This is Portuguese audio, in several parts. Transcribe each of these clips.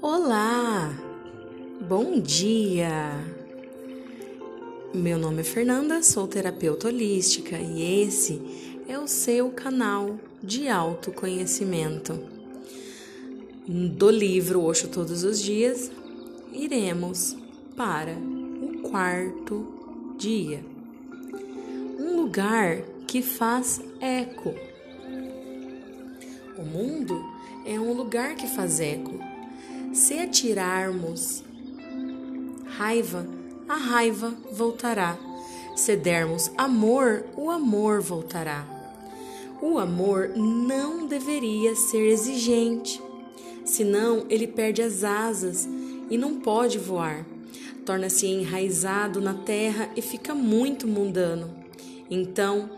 Olá, bom dia. Meu nome é Fernanda, sou terapeuta holística e esse é o seu canal de autoconhecimento. Do livro Oxo Todos os Dias, iremos para o quarto dia. Um lugar que faz eco. O mundo é um lugar que faz eco se atirarmos raiva, a raiva voltará. Se dermos amor, o amor voltará. O amor não deveria ser exigente, senão ele perde as asas e não pode voar. Torna-se enraizado na terra e fica muito mundano. Então,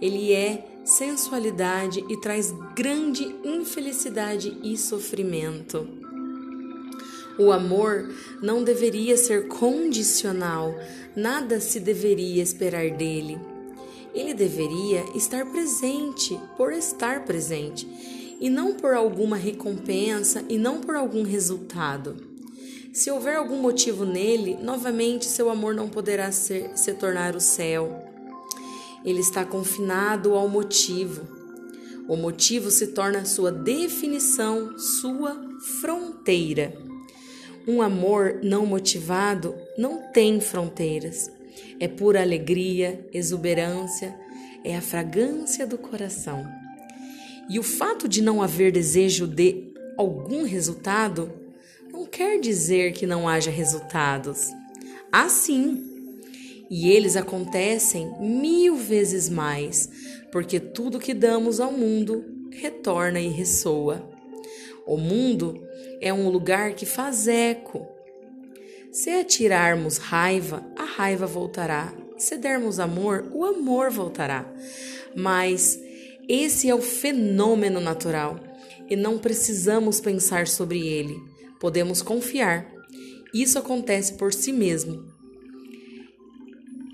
ele é sensualidade e traz grande infelicidade e sofrimento. O amor não deveria ser condicional, nada se deveria esperar dele. Ele deveria estar presente por estar presente, e não por alguma recompensa e não por algum resultado. Se houver algum motivo nele, novamente seu amor não poderá ser, se tornar o céu. Ele está confinado ao motivo. O motivo se torna sua definição, sua fronteira. Um amor não motivado não tem fronteiras. É pura alegria, exuberância, é a fragrância do coração. E o fato de não haver desejo de algum resultado não quer dizer que não haja resultados. Há sim. E eles acontecem mil vezes mais, porque tudo que damos ao mundo retorna e ressoa. O mundo é um lugar que faz eco. Se atirarmos raiva, a raiva voltará. Se dermos amor, o amor voltará. Mas esse é o fenômeno natural e não precisamos pensar sobre ele. Podemos confiar. Isso acontece por si mesmo.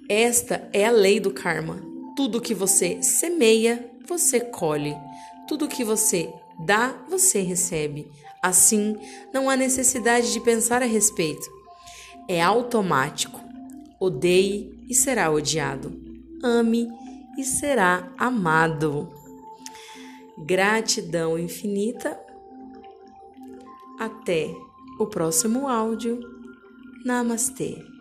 Esta é a lei do karma. Tudo que você semeia, você colhe. Tudo que você dá, você recebe. Assim, não há necessidade de pensar a respeito. É automático. Odeie e será odiado. Ame e será amado. Gratidão infinita. Até o próximo áudio. Namastê.